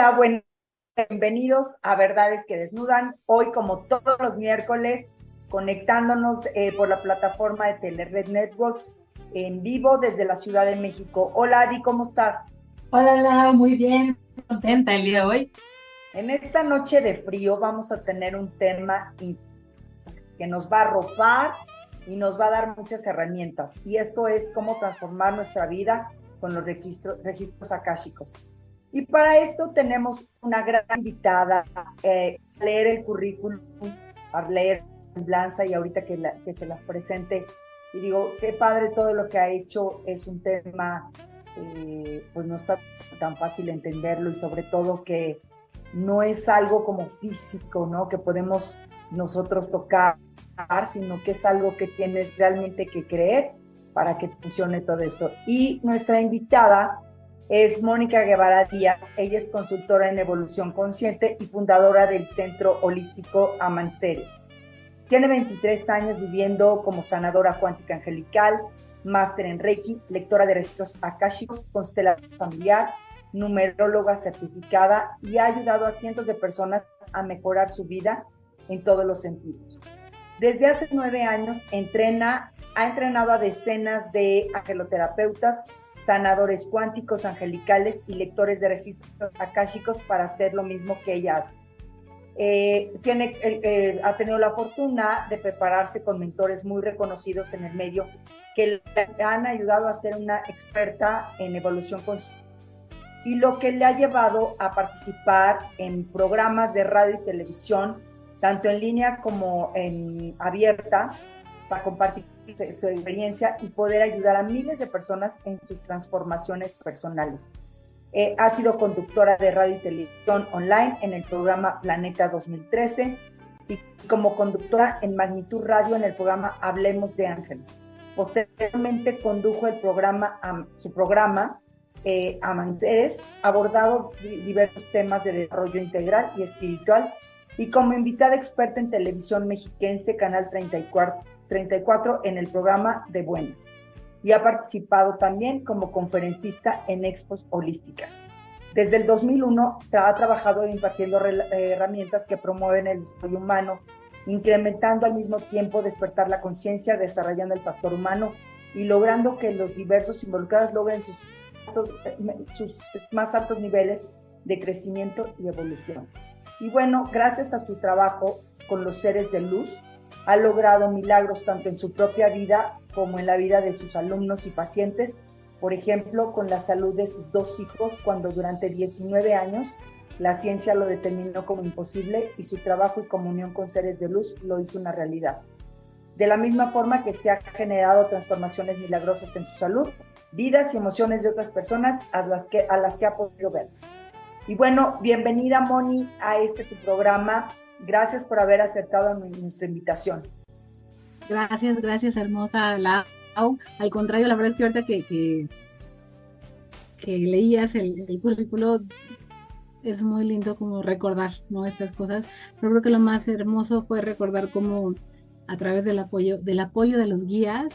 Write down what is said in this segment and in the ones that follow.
Hola, bienvenidos a Verdades que Desnudan. Hoy, como todos los miércoles, conectándonos eh, por la plataforma de Telered Networks en vivo desde la Ciudad de México. Hola, Adi, ¿cómo estás? Hola, Lau, muy bien, contenta el día de hoy. En esta noche de frío vamos a tener un tema que nos va a arropar y nos va a dar muchas herramientas. Y esto es cómo transformar nuestra vida con los registros, registros akáshicos. Y para esto tenemos una gran invitada eh, a leer el currículum, a leer semblanza y ahorita que, que se las presente. Y digo, qué padre todo lo que ha hecho, es un tema, eh, pues no está tan fácil entenderlo y sobre todo que no es algo como físico, ¿no? Que podemos nosotros tocar, sino que es algo que tienes realmente que creer para que funcione todo esto. Y nuestra invitada es Mónica Guevara Díaz. Ella es consultora en evolución consciente y fundadora del Centro Holístico Amanceres. Tiene 23 años viviendo como sanadora cuántica angelical, máster en Reiki, lectora de registros akashicos, constelación familiar, numeróloga certificada y ha ayudado a cientos de personas a mejorar su vida en todos los sentidos. Desde hace nueve años entrena, ha entrenado a decenas de angeloterapeutas, sanadores cuánticos angelicales y lectores de registros akáshicos para hacer lo mismo que ella hace. Eh, tiene, eh, eh, ha tenido la fortuna de prepararse con mentores muy reconocidos en el medio que le han ayudado a ser una experta en evolución consciente y lo que le ha llevado a participar en programas de radio y televisión, tanto en línea como en abierta, para compartir su experiencia y poder ayudar a miles de personas en sus transformaciones personales. Eh, ha sido conductora de radio y televisión online en el programa Planeta 2013 y como conductora en Magnitud Radio en el programa Hablemos de Ángeles. Posteriormente condujo el programa, su programa eh, Amanceres, abordado diversos temas de desarrollo integral y espiritual y como invitada experta en televisión mexiquense, Canal 34 34 en el programa de Buenas y ha participado también como conferencista en expos holísticas. Desde el 2001 ha trabajado impartiendo eh, herramientas que promueven el desarrollo humano, incrementando al mismo tiempo despertar la conciencia, desarrollando el factor humano y logrando que los diversos involucrados logren sus, sus más altos niveles de crecimiento y evolución. Y bueno, gracias a su trabajo con los seres de luz, ha logrado milagros tanto en su propia vida como en la vida de sus alumnos y pacientes, por ejemplo, con la salud de sus dos hijos cuando durante 19 años la ciencia lo determinó como imposible y su trabajo y comunión con seres de luz lo hizo una realidad. De la misma forma que se han generado transformaciones milagrosas en su salud, vidas y emociones de otras personas a las que, a las que ha podido ver. Y bueno, bienvenida Moni a este tu programa Gracias por haber aceptado nuestra invitación. Gracias, gracias, hermosa Lau. Al contrario, la verdad es que ahorita que, que, leías el, el, currículo, es muy lindo como recordar ¿no? estas cosas. Pero creo que lo más hermoso fue recordar cómo a través del apoyo, del apoyo de los guías,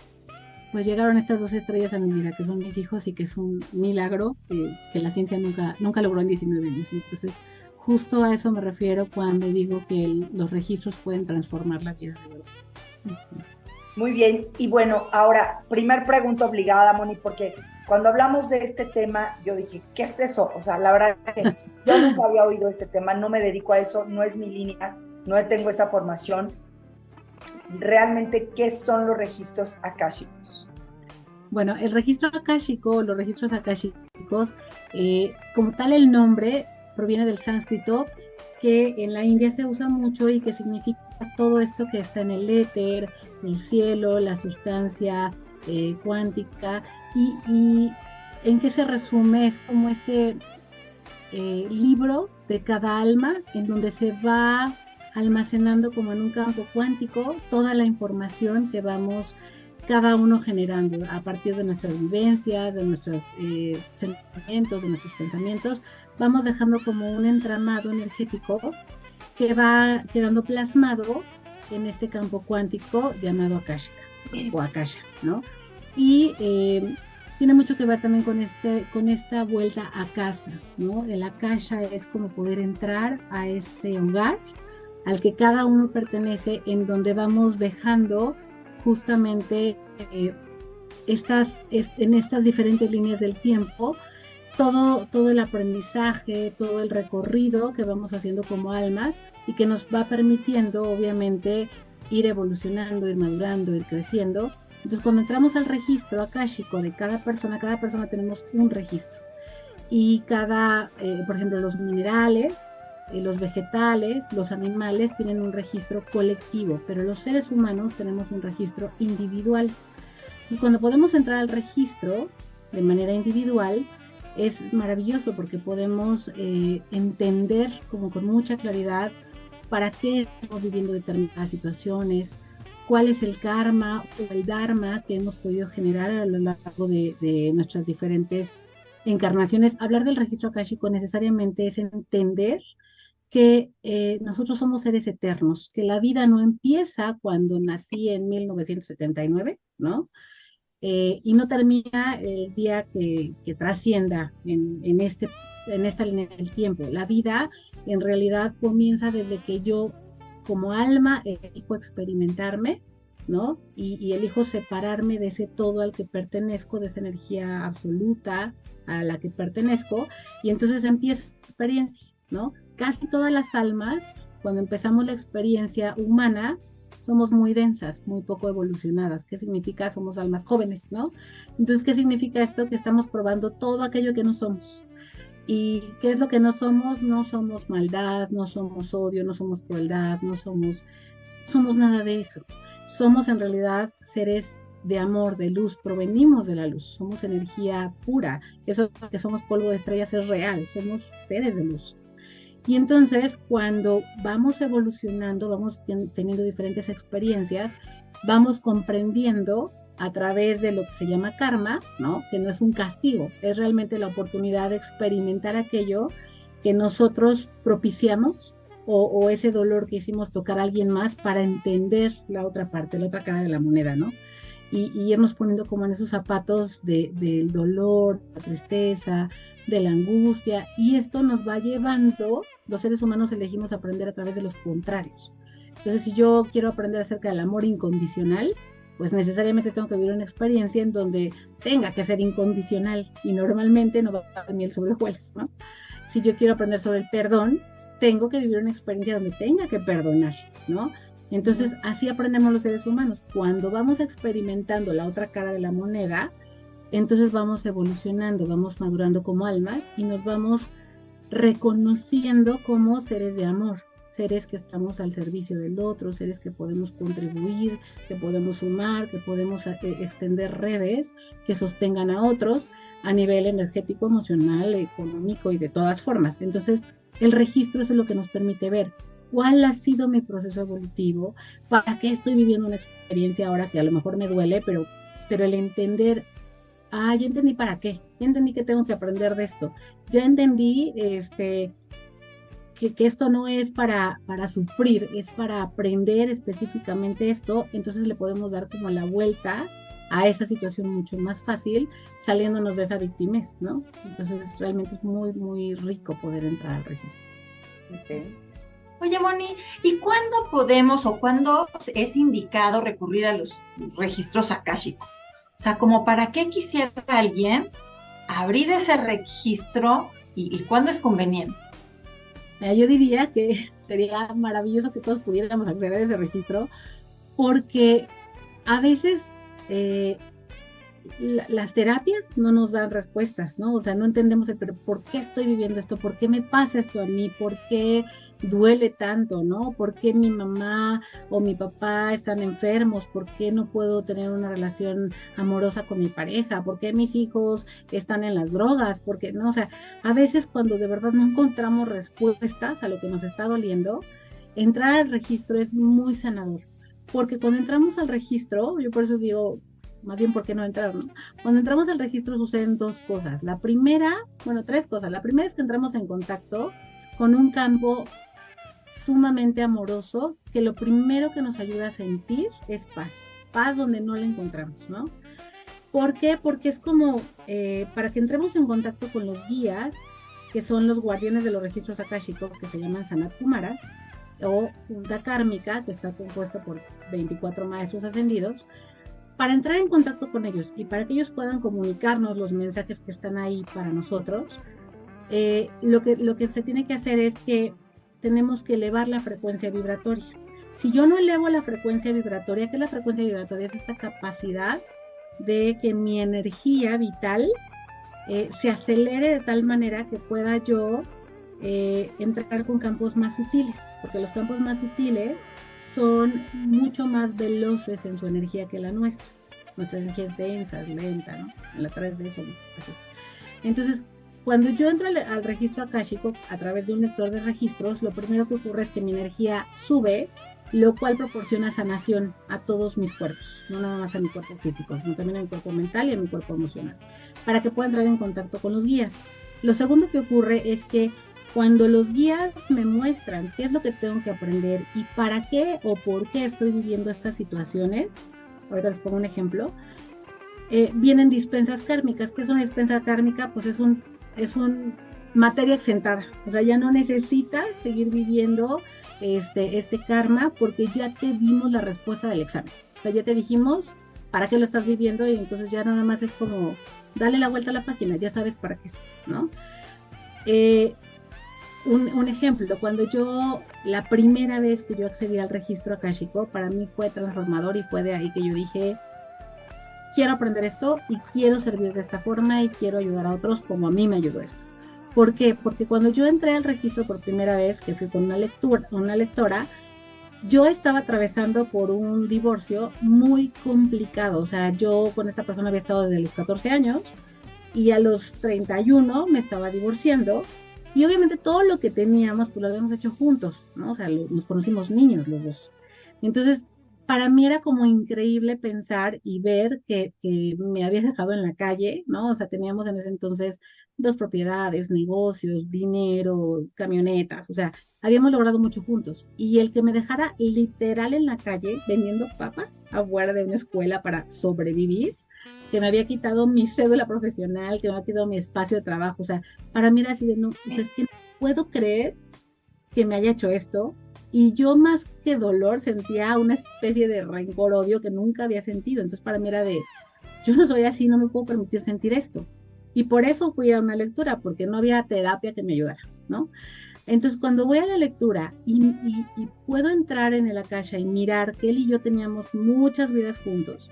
pues llegaron estas dos estrellas a mi vida, que son mis hijos y que es un milagro que, la ciencia nunca, nunca logró en 19 años. Entonces, Justo a eso me refiero cuando digo que los registros pueden transformar la vida de verdad. Muy bien, y bueno, ahora, primer pregunta obligada, Moni, porque cuando hablamos de este tema, yo dije, ¿qué es eso? O sea, la verdad es que yo nunca había oído este tema, no me dedico a eso, no es mi línea, no tengo esa formación. Realmente, ¿qué son los registros akáshicos? Bueno, el registro akáshico, los registros akáshicos, eh, como tal el nombre, proviene del sánscrito, que en la India se usa mucho y que significa todo esto que está en el éter, el cielo, la sustancia eh, cuántica, y, en qué se resume, es como este eh, libro de cada alma en donde se va almacenando como en un campo cuántico toda la información que vamos cada uno generando a partir de nuestras vivencias, de nuestros eh, sentimientos, de nuestros pensamientos, vamos dejando como un entramado energético que va quedando plasmado en este campo cuántico llamado Akasha o Akasha, ¿no? Y eh, tiene mucho que ver también con, este, con esta vuelta a casa, ¿no? El akasha es como poder entrar a ese hogar al que cada uno pertenece, en donde vamos dejando justamente eh, estas, en estas diferentes líneas del tiempo, todo, todo el aprendizaje, todo el recorrido que vamos haciendo como almas y que nos va permitiendo, obviamente, ir evolucionando, ir madurando, ir creciendo. Entonces, cuando entramos al registro akáshico de cada persona, cada persona tenemos un registro. Y cada, eh, por ejemplo, los minerales, los vegetales, los animales tienen un registro colectivo, pero los seres humanos tenemos un registro individual. Y cuando podemos entrar al registro de manera individual, es maravilloso porque podemos eh, entender como con mucha claridad para qué estamos viviendo determinadas situaciones, cuál es el karma o el dharma que hemos podido generar a lo largo de, nuestras diferentes encarnaciones. Hablar del registro akáshico necesariamente es entender que eh, nosotros somos seres eternos, que la vida no empieza cuando nací en 1979, ¿no? Eh, y no termina el día que, trascienda en, este, en esta línea del tiempo. La vida en realidad comienza desde que yo como alma elijo experimentarme, ¿no? Y, y, elijo separarme de ese todo al que pertenezco, de esa energía absoluta a la que pertenezco, y entonces empieza la experiencia, ¿no? Casi todas las almas, cuando empezamos la experiencia humana, somos muy densas, muy poco evolucionadas. ¿Qué significa? Somos almas jóvenes, ¿no? Entonces, ¿qué significa esto? Que estamos probando todo aquello que no somos. ¿Y qué es lo que no somos? No somos maldad, no somos odio, no somos crueldad, no somos, somos nada de eso. Somos en realidad seres de amor, de luz, provenimos de la luz, somos energía pura. Eso que somos polvo de estrellas es real, somos seres de luz. Y entonces cuando vamos evolucionando, vamos teniendo diferentes experiencias, vamos comprendiendo a través de lo que se llama karma, ¿no? Que no es un castigo, es realmente la oportunidad de experimentar aquello que nosotros propiciamos o, ese dolor que hicimos tocar a alguien más para entender la otra parte, la otra cara de la moneda, ¿no? Y, y irnos poniendo como en esos zapatos del dolor, la tristeza, de la angustia, y esto nos va llevando, los seres humanos elegimos aprender a través de los contrarios. Entonces, si yo quiero aprender acerca del amor incondicional, pues necesariamente tengo que vivir una experiencia en donde tenga que ser incondicional y normalmente no va a miel sobre hojuelas, ¿no? Si yo quiero aprender sobre el perdón, tengo que vivir una experiencia donde tenga que perdonar, ¿no? Entonces, así aprendemos los seres humanos. Cuando vamos experimentando la otra cara de la moneda, entonces vamos evolucionando, vamos madurando como almas y nos vamos reconociendo como seres de amor, seres que estamos al servicio del otro, seres que podemos contribuir, que podemos sumar, que podemos eh, extender redes que sostengan a otros a nivel energético, emocional, económico y de todas formas. Entonces, el registro es lo que nos permite ver cuál ha sido mi proceso evolutivo, para qué estoy viviendo una experiencia ahora que a lo mejor me duele, pero, pero el entender ah, ya entendí para qué, ya entendí que tengo que aprender de esto, ya entendí este, que, esto no es para, para sufrir, es para aprender específicamente esto, entonces le podemos dar como la vuelta a esa situación mucho más fácil, saliéndonos de esa victimez, ¿no? Entonces realmente es muy, muy rico poder entrar al registro. Oye, Moni, ¿y cuándo podemos o cuándo es indicado recurrir a los registros akáshicos? O sea, como para qué quisiera alguien abrir ese registro y, cuándo es conveniente. Yo diría que sería maravilloso que todos pudiéramos acceder a ese registro porque a veces eh, las terapias no nos dan respuestas, ¿no? O sea, no entendemos pero ¿por qué estoy viviendo esto? ¿Por qué me pasa esto a mí? ¿Por qué duele tanto, ¿no? ¿Por qué mi mamá o mi papá están enfermos? ¿Por qué no puedo tener una relación amorosa con mi pareja? ¿Por qué mis hijos están en las drogas? Porque no, o sea, a veces cuando de verdad no encontramos respuestas a lo que nos está doliendo, entrar al registro es muy sanador. Porque cuando entramos al registro, yo por eso digo, más bien por qué no entrar. Cuando entramos al registro suceden dos cosas. La primera, bueno, tres cosas. La primera es que entramos en contacto con un campo sumamente amoroso que lo primero que nos ayuda a sentir es paz, paz donde no la encontramos, ¿no? ¿Por qué? Porque es como eh, para que entremos en contacto con los guías, que son los guardianes de los registros akáshicos, que se llaman Sanat Kumaras, o Junta Kármica, que está compuesta por 24 maestros ascendidos, para entrar en contacto con ellos y para que ellos puedan comunicarnos los mensajes que están ahí para nosotros, eh, lo, que, lo que se tiene que hacer es que tenemos que elevar la frecuencia vibratoria. Si yo no elevo la frecuencia vibratoria, ¿qué es la frecuencia vibratoria? Es esta capacidad de que mi energía vital eh, se acelere de tal manera que pueda yo eh, entrar con campos más sutiles, porque los campos más sutiles son mucho más veloces en su energía que la nuestra. Nuestra energía es densa, es lenta, ¿no? En la 3D Entonces, cuando yo entro al, registro akáshico a través de un lector de registros, lo primero que ocurre es que mi energía sube, lo cual proporciona sanación a todos mis cuerpos, no nada más a mi cuerpo físico, sino también a mi cuerpo mental y a mi cuerpo emocional, para que pueda entrar en contacto con los guías. Lo segundo que ocurre es que cuando los guías me muestran qué es lo que tengo que aprender y para qué o por qué estoy viviendo estas situaciones, ahorita les pongo un ejemplo, eh, vienen dispensas kármicas. ¿Qué es una dispensa kármica? Pues es un es un materia exentada, o sea, ya no necesitas seguir viviendo este, este karma porque ya te dimos la respuesta del examen. O sea, ya te dijimos para qué lo estás viviendo y entonces ya nada más es como dale la vuelta a la página, ya sabes para qué es, ¿no? Eh, un, un, ejemplo, cuando yo, la primera vez que yo accedí al registro akashico, para mí fue transformador y fue de ahí que yo dije, quiero aprender esto y quiero servir de esta forma y quiero ayudar a otros como a mí me ayudó esto. ¿Por qué? Porque cuando yo entré al registro por primera vez, que fui con una, lectura, una lectora, yo estaba atravesando por un divorcio muy complicado. O sea, yo con esta persona había estado desde los 14 años y a los 31 me estaba divorciando. Y obviamente todo lo que teníamos, pues lo habíamos hecho juntos, ¿no? O sea, nos conocimos niños los dos. Entonces, para mí era como increíble pensar y ver que, me habías dejado en la calle, ¿no? O sea, teníamos en ese entonces dos propiedades, negocios, dinero, camionetas, o sea, habíamos logrado mucho juntos. Y el que me dejara literal en la calle vendiendo papas afuera de una escuela para sobrevivir, que me había quitado mi cédula profesional, que me había quitado mi espacio de trabajo, o sea, para mí era así de no, o sea, es que no puedo creer que me haya hecho esto, y yo más que dolor sentía una especie de rencor, odio que nunca había sentido. Entonces para mí era de, yo no soy así, no me puedo permitir sentir esto. Y por eso fui a una lectura, porque no había terapia que me ayudara, ¿no? Entonces cuando voy a la lectura y, puedo entrar en el Akasha y mirar que él y yo teníamos muchas vidas juntos,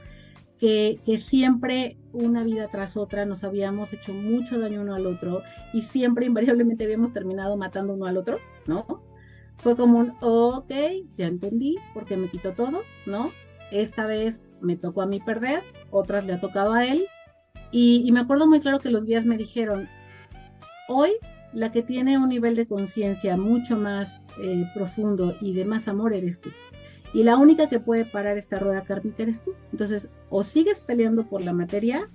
que, que, siempre una vida tras otra nos habíamos hecho mucho daño uno al otro y siempre invariablemente habíamos terminado matando uno al otro, ¿no? Fue como un, ok, ya entendí, porque me quitó todo, ¿no? Esta vez me tocó a mí perder, otras le ha tocado a él. Y, me acuerdo muy claro que los guías me dijeron, hoy la que tiene un nivel de conciencia mucho más eh, profundo y de más amor eres tú. Y la única que puede parar esta rueda kármica eres tú. Entonces, o sigues peleando por la materia,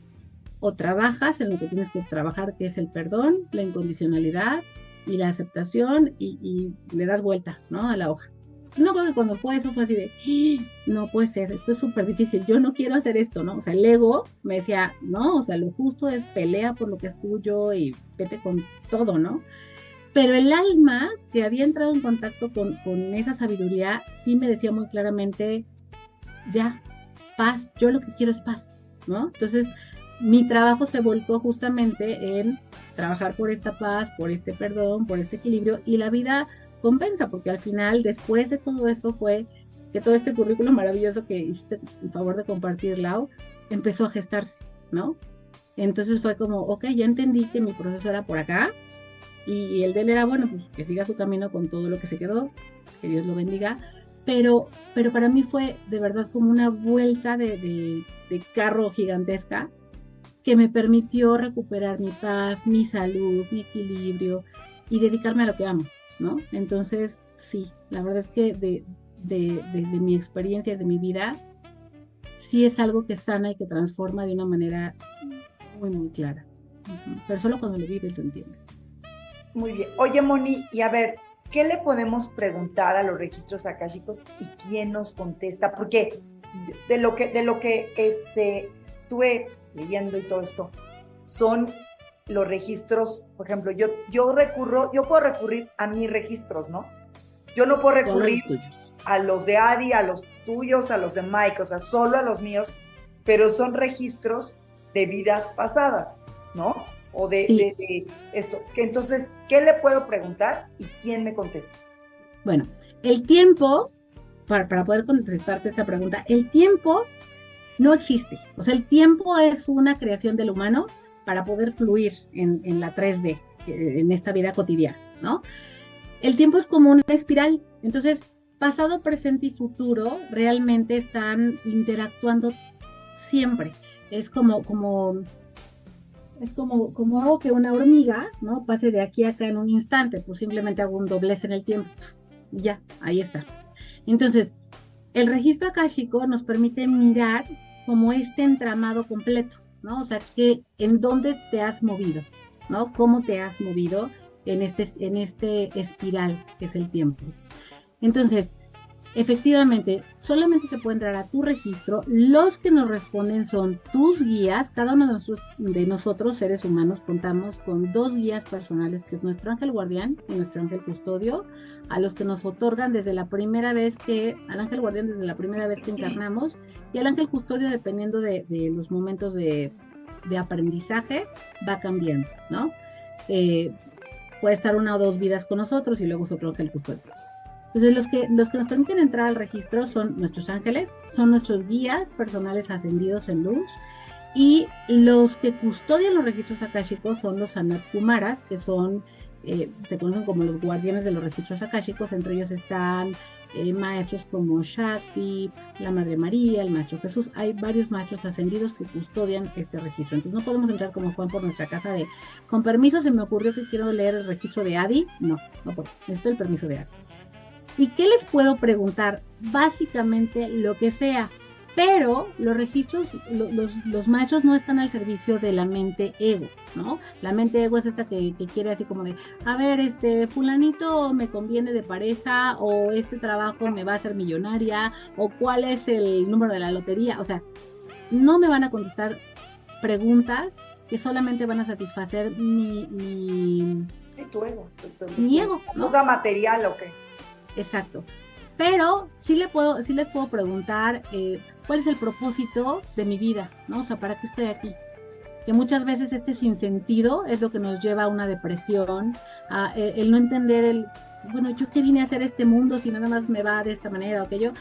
o trabajas en lo que tienes que trabajar, que es el perdón, la incondicionalidad, y la aceptación y, le das vuelta, ¿no? A la hoja. no creo que cuando fue eso fue así de, ¡Ah! no puede ser, esto es súper difícil, yo no quiero hacer esto, ¿no? O sea, el ego me decía, no, o sea, lo justo es pelea por lo que es tuyo y vete con todo, ¿no? Pero el alma que había entrado en contacto con, con esa sabiduría sí me decía muy claramente, ya, paz, yo lo que quiero es paz, ¿no? Entonces, mi trabajo se volcó justamente en trabajar por esta paz, por este perdón, por este equilibrio y la vida compensa, porque al final, después de todo eso, fue que todo este currículo maravilloso que hiciste en favor de compartir, Lau, empezó a gestarse, ¿no? Entonces fue como, ok, ya entendí que mi proceso era por acá y, el de él era, bueno, pues que siga su camino con todo lo que se quedó, que Dios lo bendiga, pero, pero para mí fue de verdad como una vuelta de, de carro gigantesca que me permitió recuperar mi paz, mi salud, mi equilibrio y dedicarme a lo que amo, ¿no? Entonces, sí, la verdad es que de, desde mi experiencia, desde mi vida, sí es algo que sana y que transforma de una manera muy, muy clara. Pero solo cuando lo vives lo entiendes. Muy bien. Oye, Moni, y a ver, ¿qué le podemos preguntar a los registros akáshicos y quién nos contesta? Porque de lo que, de lo que este, tuve leyendo y todo esto, son los registros, por ejemplo, yo, yo recurro, yo puedo recurrir a mis registros, ¿no? Yo no puedo recurrir a los de Adi, a los tuyos, a los de Mike, o sea, solo a los míos, pero son registros de vidas pasadas, ¿no? O de, esto. Entonces, ¿qué le puedo preguntar y quién me contesta? Bueno, el tiempo, para, para poder contestarte esta pregunta, el tiempo no existe. O sea, el tiempo es una creación del humano para poder fluir en, en la 3D, eh, en esta vida cotidiana, ¿no? El tiempo es como una espiral. Entonces, pasado, presente y futuro realmente están interactuando siempre. Es como, como, es como, como que una hormiga, ¿no? Pase de aquí a acá en un instante, pues simplemente hago un doblez en el tiempo. Y ya, ahí está. Entonces, el registro akáshico nos permite mirar como este entramado completo, ¿no? O sea, que en dónde te has movido, ¿no? Cómo te has movido en este, en este espiral que es el tiempo. Entonces, efectivamente, solamente se puede entrar a tu registro. Los que nos responden son tus guías. Cada uno de nosotros, de nosotros, seres humanos, contamos con dos guías personales, que es nuestro ángel guardián y nuestro ángel custodio, a los que nos otorgan desde la primera vez que, al ángel guardián desde la primera vez que encarnamos, y al ángel custodio, dependiendo de, los momentos de, aprendizaje, va cambiando, ¿no? Eh, puede estar una o dos vidas con nosotros y luego es otro ángel custodio. Entonces, los que, los que nos permiten entrar al registro son nuestros ángeles, son nuestros guías personales ascendidos en luz, y los que custodian los registros akáshicos son los Sanat Kumaras, que son, eh, se conocen como los guardianes de los registros akáshicos, entre ellos están eh, maestros como Shakti, la Madre María, el Maestro Jesús, hay varios maestros ascendidos que custodian este registro. Entonces no podemos entrar como Juan por nuestra casa de, con permiso se me ocurrió que quiero leer el registro de Adi, no, no puedo, necesito el permiso de Adi. ¿Y qué les puedo preguntar? Básicamente lo que sea. Pero los registros, los, maestros no están al servicio de la mente ego, ¿no? La mente ego es esta que, quiere así como de, a ver, este fulanito me conviene de pareja o este trabajo me va a hacer millonaria o cuál es el número de la lotería. O sea, no me van a contestar preguntas que solamente van a satisfacer mi... mi tu ego. mi ego. ¿no? ¿Cosa material o qué? Exacto. Pero sí, le puedo, sí les puedo preguntar eh, cuál es el propósito de mi vida, ¿no? O sea, ¿para qué estoy aquí? Que muchas veces este sinsentido es lo que nos lleva a una depresión, a eh, el no entender el, bueno, yo qué vine a hacer este mundo si nada más me va de esta manera o aquello,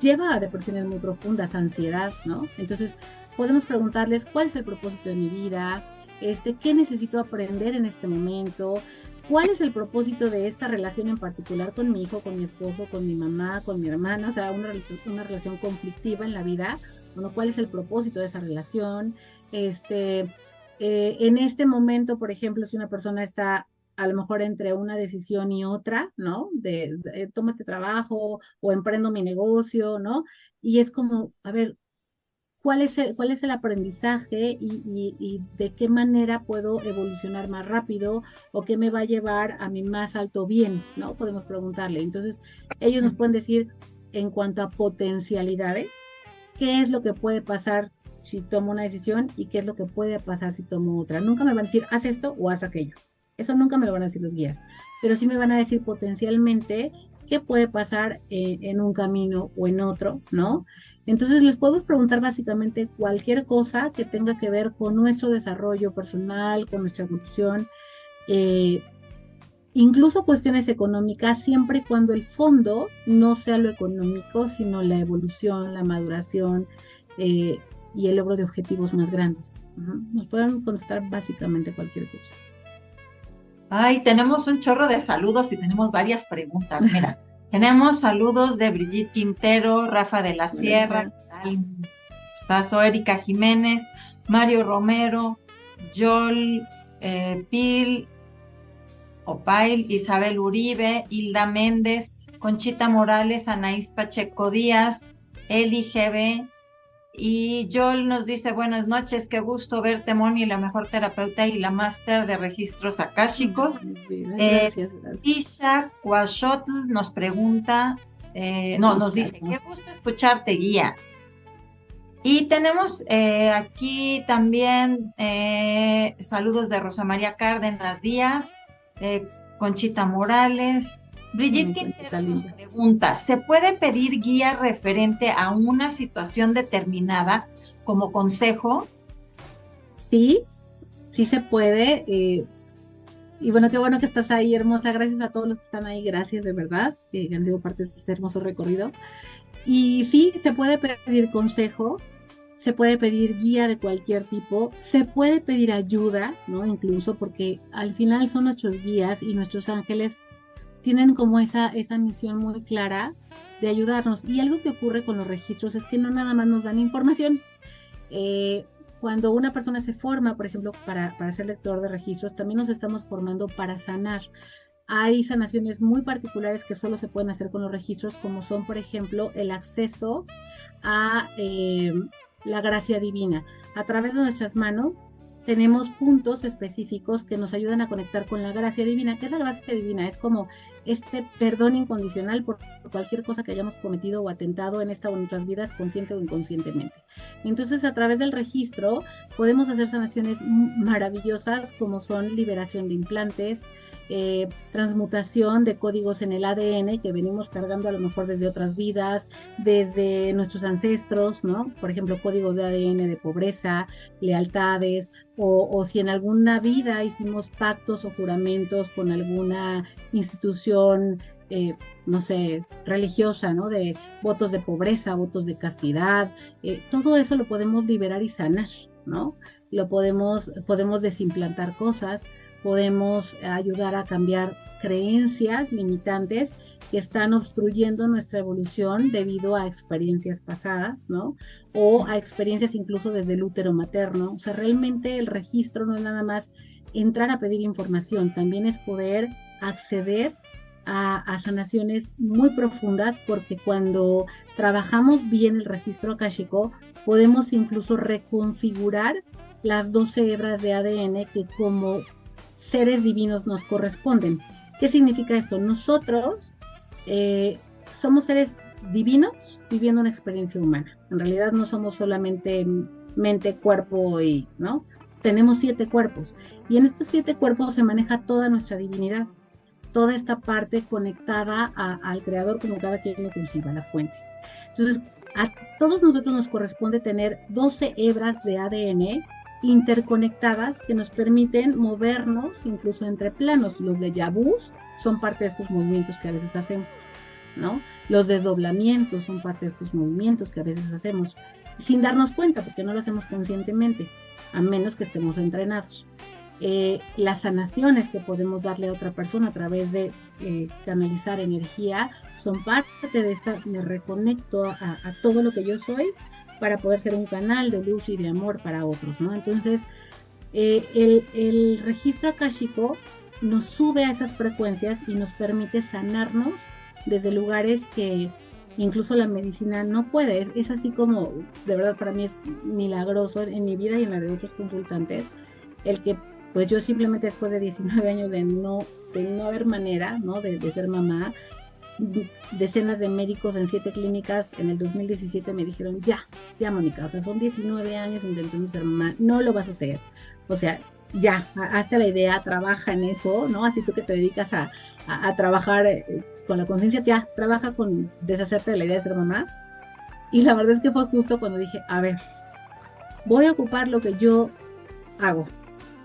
lleva a depresiones muy profundas, ansiedad, ¿no? Entonces, podemos preguntarles cuál es el propósito de mi vida, este, qué necesito aprender en este momento, cuál es el propósito de esta relación en particular con mi hijo, con mi esposo, con mi mamá, con mi hermana, o sea, una, una relación conflictiva en la vida, bueno, cuál es el propósito de esa relación, este, eh, en este momento, por ejemplo, si una persona está a lo mejor entre una decisión y otra, ¿no? De, de toma este trabajo o emprendo mi negocio, ¿no? Y es como, a ver, cuál es el, cuál es el aprendizaje y, de qué manera puedo evolucionar más rápido o qué me va a llevar a mi más alto bien, ¿no? Podemos preguntarle. Entonces, ellos nos pueden decir en cuanto a potencialidades, qué es lo que puede pasar si tomo una decisión y qué es lo que puede pasar si tomo otra. Nunca me van a decir, haz esto o haz aquello. Eso nunca me lo van a decir los guías, pero sí me van a decir potencialmente qué puede pasar en un camino o en otro, ¿no? Entonces les podemos preguntar básicamente cualquier cosa que tenga que ver con nuestro desarrollo personal, con nuestra evolución, eh, incluso cuestiones económicas, siempre y cuando el fondo no sea lo económico, sino la evolución, la maduración eh, y el logro de objetivos más grandes. Nos pueden contestar básicamente cualquier cosa. Ay, tenemos un chorro de saludos y tenemos varias preguntas. Mira. Tenemos saludos de Brigitte Quintero, Rafa de la Sierra, Tazo, Erika Jiménez, Mario Romero, Joel eh, Pil, Opail, Isabel Uribe, Hilda Méndez, Conchita Morales, Anaís Pacheco Díaz, Eli GB, y Joel nos dice, buenas noches, qué gusto verte, Moni, la mejor terapeuta y la máster de registros akáshicos. Eh, Isha Quashotl nos pregunta, eh, no, nos dice, qué gusto escucharte, guía. Y tenemos eh, aquí también eh, saludos de Rosa María Cárdenas Díaz, eh, Conchita Morales. Brigitte pregunta, ¿se puede pedir guía referente a una situación determinada como consejo? Sí, sí se puede. y bueno, qué bueno que estás ahí, hermosa. Gracias a todos los que están ahí. Gracias, de verdad, que han sido parte de este hermoso recorrido. Y sí, se puede pedir consejo se puede pedir guía de cualquier tipo, se puede pedir ayuda, ¿no? Incluso porque al final son nuestros guías y nuestros ángeles tienen como esa, esa misión muy clara de ayudarnos. Y algo que ocurre con los registros es que no nada más nos dan información. Eh, cuando una persona se forma, por ejemplo, para, para ser lector de registros, también nos estamos formando para sanar. Hay sanaciones muy particulares que solo se pueden hacer con los registros, como son, por ejemplo, el acceso a eh, la gracia divina. A través de nuestras manos tenemos puntos específicos que nos ayudan a conectar con la gracia divina. ¿Qué es la gracia divina? Es como este perdón incondicional por cualquier cosa que hayamos cometido o atentado en esta o en nuestras vidas, consciente o inconscientemente. Entonces, a través del registro podemos hacer sanaciones maravillosas como son liberación de implantes, eh, transmutación de códigos en el ADN que venimos cargando a lo mejor desde otras vidas, desde nuestros ancestros, ¿no? Por ejemplo, códigos de ADN de pobreza, lealtades, o, si en alguna vida hicimos pactos o juramentos con alguna institución, eh, no sé, religiosa, ¿no? De votos de pobreza, votos de castidad, eh, todo eso lo podemos liberar y sanar, ¿no? Lo podemos, podemos desimplantar cosas podemos ayudar a cambiar creencias limitantes que están obstruyendo nuestra evolución debido a experiencias pasadas, ¿no? O a experiencias incluso desde el útero materno. O sea, realmente el registro no es nada más entrar a pedir información, también es poder acceder a, sanaciones muy profundas porque cuando trabajamos bien el registro akashico podemos incluso reconfigurar las 12 hebras de ADN que como seres divinos nos corresponden. ¿Qué significa esto? Nosotros eh, somos seres divinos viviendo una experiencia humana. En realidad no somos solamente mente, cuerpo y, ¿no? Tenemos siete cuerpos y en estos siete cuerpos se maneja toda nuestra divinidad, toda esta parte conectada al creador como cada quien conciba, la fuente. Entonces, a todos nosotros nos corresponde tener 12 hebras de ADN interconectadas que nos permiten movernos incluso entre planos. Los de yabús son parte de estos movimientos que a veces hacemos, ¿no? Los desdoblamientos son parte de estos movimientos que a veces hacemos sin darnos cuenta, porque no lo hacemos conscientemente, a menos que estemos entrenados. Eh, las sanaciones que podemos darle a otra persona a través de eh, canalizar energía son parte de esta, me reconecto a, todo lo que yo soy para poder ser un canal de luz y de amor para otros, ¿no? Entonces, eh, el, el, registro akáshico nos sube a esas frecuencias y nos permite sanarnos desde lugares que incluso la medicina no puede. Es, así como, de verdad, para mí es milagroso en mi vida y en la de otros consultantes, el que pues yo simplemente después de 19 años de no, de no haber manera, ¿no? De, ser mamá, decenas de médicos en siete clínicas en el 2017 me dijeron, ya, ya Mónica, o sea, son 19 años intentando ser mamá, no lo vas a hacer. O sea, ya, hazte la idea, trabaja en eso, ¿no? Así tú que te dedicas a, a, trabajar eh, con la conciencia, ya, trabaja con deshacerte de la idea de ser mamá. Y la verdad es que fue justo cuando dije, a ver, voy a ocupar lo que yo hago,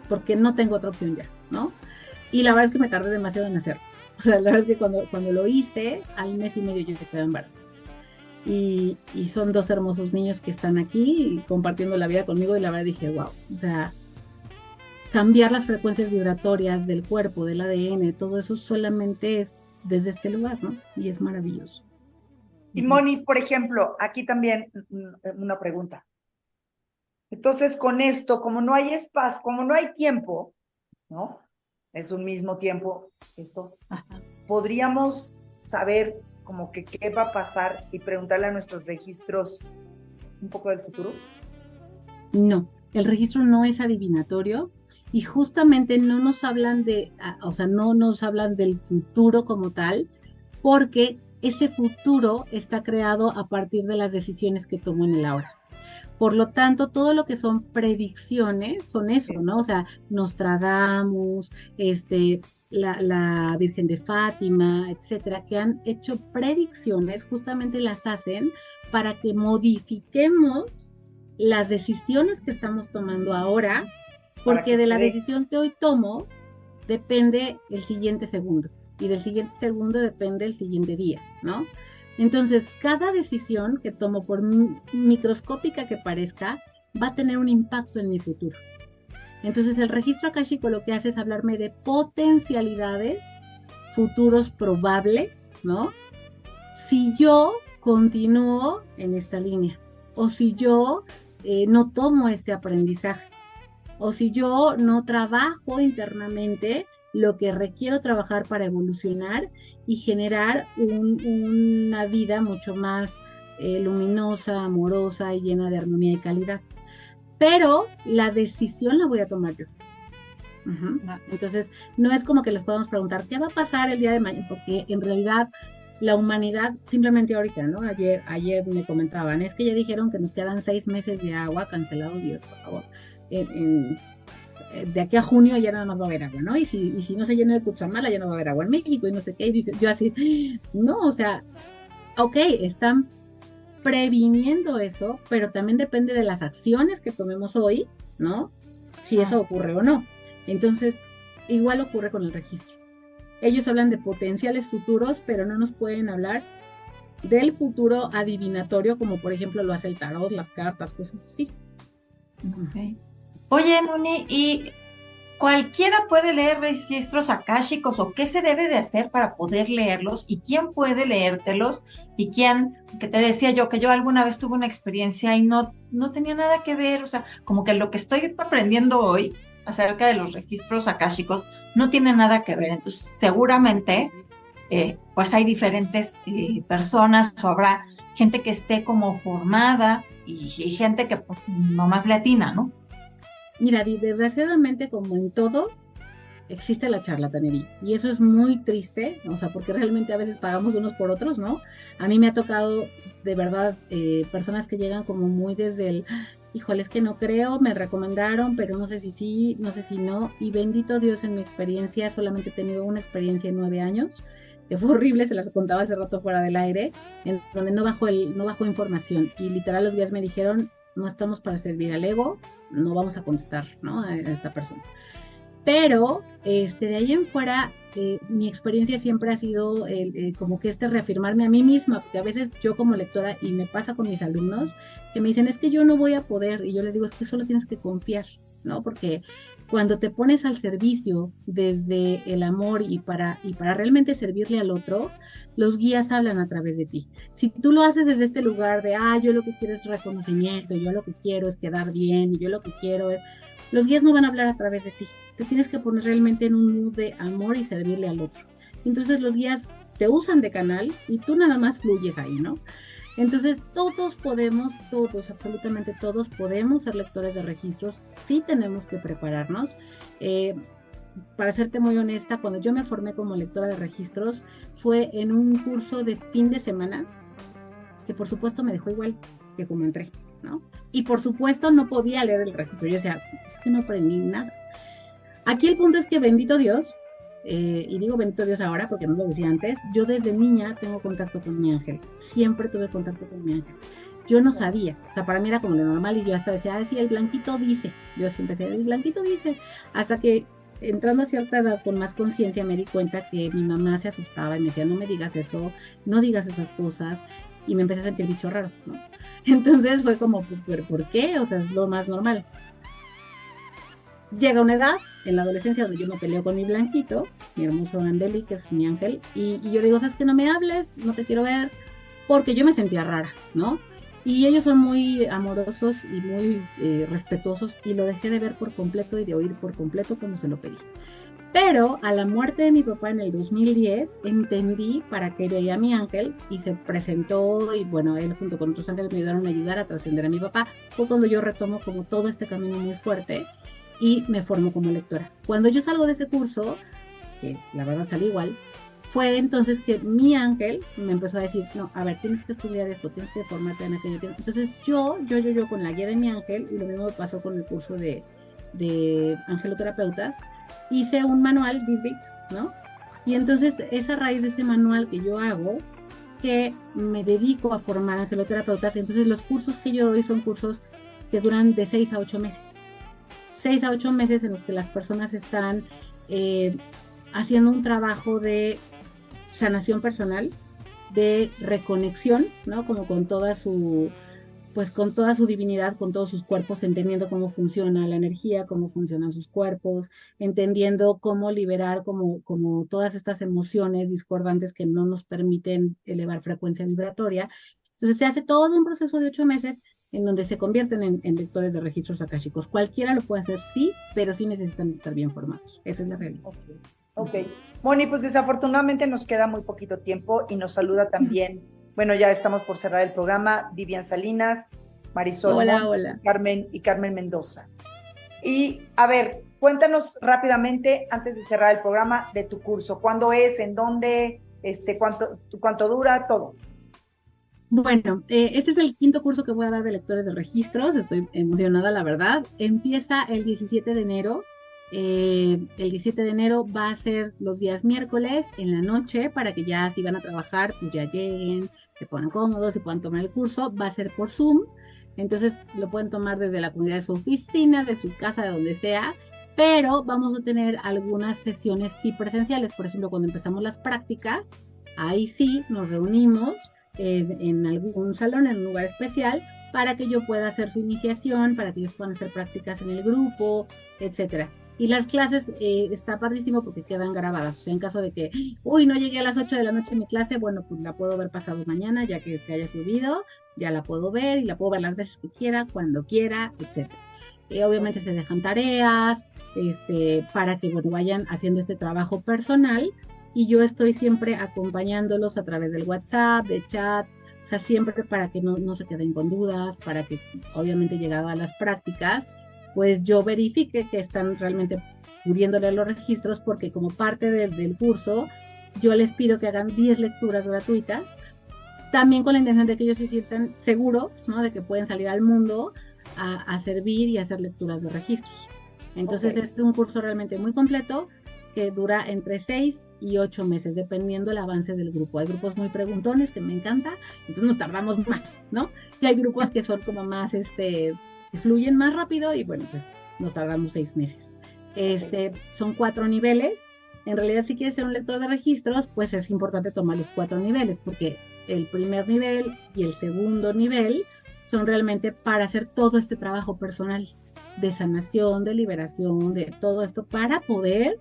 porque no tengo otra opción ya, ¿no? Y la verdad es que me tardé demasiado en hacerlo. O sea, la verdad es que cuando, cuando lo hice, al mes y medio yo estaba embarazada. Y, y, son dos hermosos niños que están aquí compartiendo la vida conmigo y la verdad dije, wow, o sea, cambiar las frecuencias vibratorias del cuerpo, del ADN, todo eso solamente es desde este lugar, ¿no? Y es maravilloso. Y Moni, por ejemplo, aquí también una pregunta. Entonces, con esto, como no hay espacio, como no hay tiempo, ¿no? es un mismo tiempo esto, podríamos saber como que qué va a pasar y preguntarle a nuestros registros un poco del futuro? No, el registro no es adivinatorio y justamente no nos hablan de, o sea, no nos hablan del futuro como tal, porque ese futuro está creado a partir de las decisiones que tomo en el ahora. Por lo tanto, todo lo que son predicciones son eso, ¿no? O sea, Nostradamus, este, la, la, Virgen de Fátima, etcétera, que han hecho predicciones, justamente las hacen para que modifiquemos las decisiones que estamos tomando ahora, porque de la decisión que hoy tomo depende el siguiente segundo y del siguiente segundo depende el siguiente día, ¿no? Entonces, cada decisión que tomo, por microscópica que parezca, va a tener un impacto en mi futuro. Entonces, el registro akashico lo que hace es hablarme de potencialidades, futuros probables, ¿no? Si yo continúo en esta línea, o si yo eh, no tomo este aprendizaje, o si yo no trabajo internamente lo que requiero trabajar para evolucionar y generar una vida mucho más eh, luminosa, amorosa y llena de armonía y calidad. Pero la decisión la voy a tomar yo. Entonces, no es como que les podamos preguntar qué va a pasar el día de mañana, porque en realidad la humanidad, simplemente ahorita, ¿no? Ayer, ayer me comentaban, es que ya dijeron que nos quedan seis meses de agua, cancelado Dios, por favor. en, de aquí a junio ya no va a haber agua, ¿no? Y si, y si no se llena el Cuchamala ya no va a haber agua en México y no sé qué. Y yo así, no, o sea, ok, están previniendo eso, pero también depende de las acciones que tomemos hoy, ¿no? Si eso ocurre o no. Entonces, igual ocurre con el registro. Ellos hablan de potenciales futuros, pero no nos pueden hablar del futuro adivinatorio, como por ejemplo lo hace el tarot, las cartas, cosas así. Okay. Oye, Moni, ¿y cualquiera puede leer registros akáshicos o qué se debe de hacer para poder leerlos y quién puede leértelos y quién, que te decía yo que yo alguna vez tuve una experiencia y no, no tenía nada que ver, o sea, como que lo que estoy aprendiendo hoy acerca de los registros akáshicos no tiene nada que ver, entonces seguramente eh, pues hay diferentes eh, personas o habrá gente que esté como formada y, y gente que pues nomás le atina, ¿no? Mira, desgraciadamente, como en todo, existe la charlatanería. Y eso es muy triste, o sea, porque realmente a veces pagamos unos por otros, ¿no? A mí me ha tocado, de verdad, eh, personas que llegan como muy desde el, híjole, es que no creo, me recomendaron, pero no sé si sí, no sé si no. Y bendito Dios, en mi experiencia, solamente he tenido una experiencia en nueve años, que fue horrible, se las contaba hace rato fuera del aire, en donde no bajó, el, no bajó información. Y literal los días me dijeron, no estamos para servir al ego, no vamos a contestar, ¿no? A esta persona. Pero, este, de ahí en fuera, eh, mi experiencia siempre ha sido eh, como que este reafirmarme a mí misma, porque a veces yo como lectora, y me pasa con mis alumnos, que me dicen, es que yo no voy a poder, y yo les digo, es que solo tienes que confiar, ¿no? Porque cuando te pones al servicio desde el amor y para, y para realmente servirle al otro, los guías hablan a través de ti. Si tú lo haces desde este lugar de, ah, yo lo que quiero es reconocimiento, yo lo que quiero es quedar bien, yo lo que quiero es... Los guías no van a hablar a través de ti. Te tienes que poner realmente en un mood de amor y servirle al otro. Entonces los guías te usan de canal y tú nada más fluyes ahí, ¿no? Entonces, todos podemos, todos, absolutamente todos podemos ser lectores de registros, sí tenemos que prepararnos. Eh, para serte muy honesta, cuando yo me formé como lectora de registros, fue en un curso de fin de semana, que por supuesto me dejó igual que como entré, ¿no? Y por supuesto no podía leer el registro, yo decía, es que no aprendí nada. Aquí el punto es que bendito Dios, eh, y digo bendito Dios ahora porque no lo decía antes, yo desde niña tengo contacto con mi ángel, siempre tuve contacto con mi ángel. Yo no sabía, o sea, para mí era como lo normal y yo hasta decía, ah, sí, el blanquito dice, yo siempre decía, el blanquito dice, hasta que entrando a cierta edad con más conciencia me di cuenta que mi mamá se asustaba y me decía, no me digas eso, no digas esas cosas, y me empecé a sentir bicho raro, ¿no? Entonces fue como, ¿pero por qué? O sea, es lo más normal. Llega una edad, en la adolescencia, donde yo me peleo con mi blanquito, mi hermoso Andeli, que es mi ángel, y, yo le digo, ¿sabes que no me hables? No te quiero ver, porque yo me sentía rara, ¿no? Y ellos son muy amorosos y muy eh, respetuosos, y lo dejé de ver por completo y de oír por completo cuando se lo pedí. Pero a la muerte de mi papá en el 2010, entendí para qué veía a mi ángel y se presentó y bueno, él junto con otros ángeles me ayudaron a ayudar a trascender a mi papá. Fue cuando yo retomo como todo este camino muy fuerte y me formo como lectora. Cuando yo salgo de ese curso, que la verdad salí igual, fue entonces que mi ángel me empezó a decir, no, a ver, tienes que estudiar esto, tienes que formarte en aquello. Entonces yo, yo, yo, yo con la guía de mi ángel, y lo mismo me pasó con el curso de, de angeloterapeutas, hice un manual, Big, ¿no? Y entonces es a raíz de ese manual que yo hago que me dedico a formar angeloterapeutas. Entonces los cursos que yo doy son cursos que duran de 6 a 8 meses. 6 a 8 meses en los que las personas están eh, haciendo un trabajo de sanación personal, de reconexión, ¿no? Como con toda su, pues con toda su divinidad, con todos sus cuerpos, entendiendo cómo funciona la energía, cómo funcionan sus cuerpos, entendiendo cómo liberar como, como todas estas emociones discordantes que no nos permiten elevar frecuencia vibratoria. Entonces se hace todo un proceso de ocho meses en donde se convierten en, lectores de registros akáshicos. Cualquiera lo puede hacer, sí, pero sí necesitan estar bien formados. Esa es la realidad. Ok. Moni, pues desafortunadamente nos queda muy poquito tiempo y nos saluda también, bueno, ya estamos por cerrar el programa, Vivian Salinas, Marisol hola, hola. Carmen y Carmen Mendoza. Y a ver, cuéntanos rápidamente, antes de cerrar el programa, de tu curso. ¿Cuándo es? ¿En dónde? Este, cuánto, ¿Cuánto dura? Todo. Bueno, eh, este es el quinto curso que voy a dar de lectores de registros. Estoy emocionada, la verdad. Empieza el 17 de enero. Eh, el 17 de enero va a ser los días miércoles en la noche para que ya si van a trabajar, pues ya lleguen, se pongan cómodos y puedan tomar el curso. Va a ser por Zoom. Entonces lo pueden tomar desde la comunidad de su oficina, de su casa, de donde sea. Pero vamos a tener algunas sesiones sí presenciales. Por ejemplo, cuando empezamos las prácticas, ahí sí nos reunimos en, algún salón, en un lugar especial, para que yo pueda hacer su iniciación, para que ellos puedan hacer prácticas en el grupo, etcétera. Y las clases eh, está padrísimo porque quedan grabadas. O sea, en caso de que, uy, no llegué a las 8 de la noche en mi clase, bueno, pues la puedo ver pasado mañana, ya que se haya subido, ya la puedo ver y la puedo ver las veces que quiera, cuando quiera, etcétera. Eh, obviamente se dejan tareas, este, para que bueno, vayan haciendo este trabajo personal y yo estoy siempre acompañándolos a través del WhatsApp, de chat, o sea, siempre para que no, no se queden con dudas, para que obviamente llegado a las prácticas, pues yo verifique que están realmente pudiendo leer los registros, porque como parte del curso, yo les pido que hagan 10 lecturas gratuitas, también con la intención de que ellos se sientan seguros, ¿no? De que pueden salir al mundo a, servir y hacer lecturas de registros. Entonces es un curso realmente muy completo que dura entre 6 y ocho meses, dependiendo el avance del grupo. Hay grupos muy preguntones que me encanta, entonces nos tardamos más, ¿no? Y hay grupos que son como más, este, fluyen más rápido y bueno, pues nos tardamos seis meses. Este, son cuatro niveles. En realidad, si quieres ser un lector de registros, pues es importante tomar los cuatro niveles, porque el primer nivel y el segundo nivel son realmente para hacer todo este trabajo personal de sanación, de liberación, de todo esto, para poder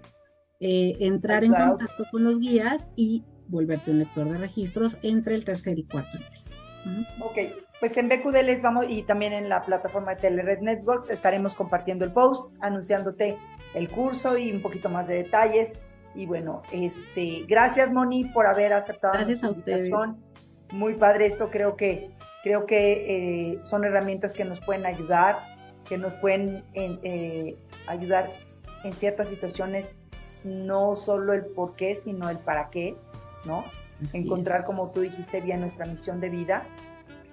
eh, entrar en contacto con los guías y volverte un lector de registros entre el tercer y cuarto nivel. Ok, pues en BQD les vamos y también en la plataforma de Telered Networks estaremos compartiendo el post, anunciándote el curso y un poquito más de detalles. Y bueno, este, gracias Moni por haber aceptado gracias a ustedes. Muy padre esto, creo que creo que eh, son herramientas que nos pueden ayudar, que nos pueden eh, ayudar en ciertas situaciones no solo el por qué, sino el para qué, ¿no? Encontrar, como tú dijiste bien, nuestra misión de vida.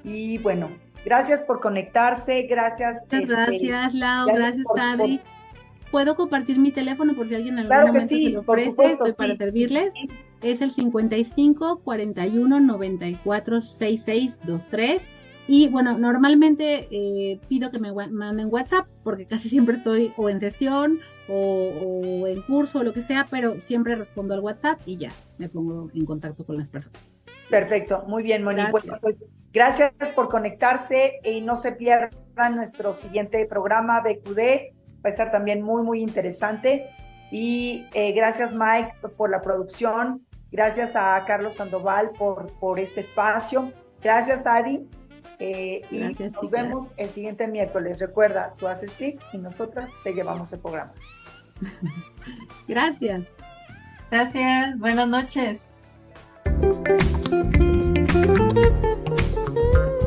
Y bueno, gracias por conectarse, gracias. Este, gracias, Lau, gracias, Adri. ¿Puedo compartir mi teléfono por si alguien en algún momento se lo ofrece? Estoy para servirles. Es el 55 41 94 66 23 y bueno, normalmente eh, pido que me manden WhatsApp porque casi siempre estoy o en sesión o, en curso o lo que sea, pero siempre respondo al WhatsApp y ya me pongo en contacto con las personas. Perfecto, muy bien, Moni. Bueno, pues gracias por conectarse y no se pierdan nuestro siguiente programa BQD. Va a estar también muy, muy interesante. Y eh, gracias, Mike, por la producción. Gracias a Carlos Sandoval por, por este espacio. Gracias, Ari eh, y nos vemos el siguiente miércoles. Recuerda, tú haces clic y nosotras te llevamos el programa. Gracias. Gracias. Buenas noches.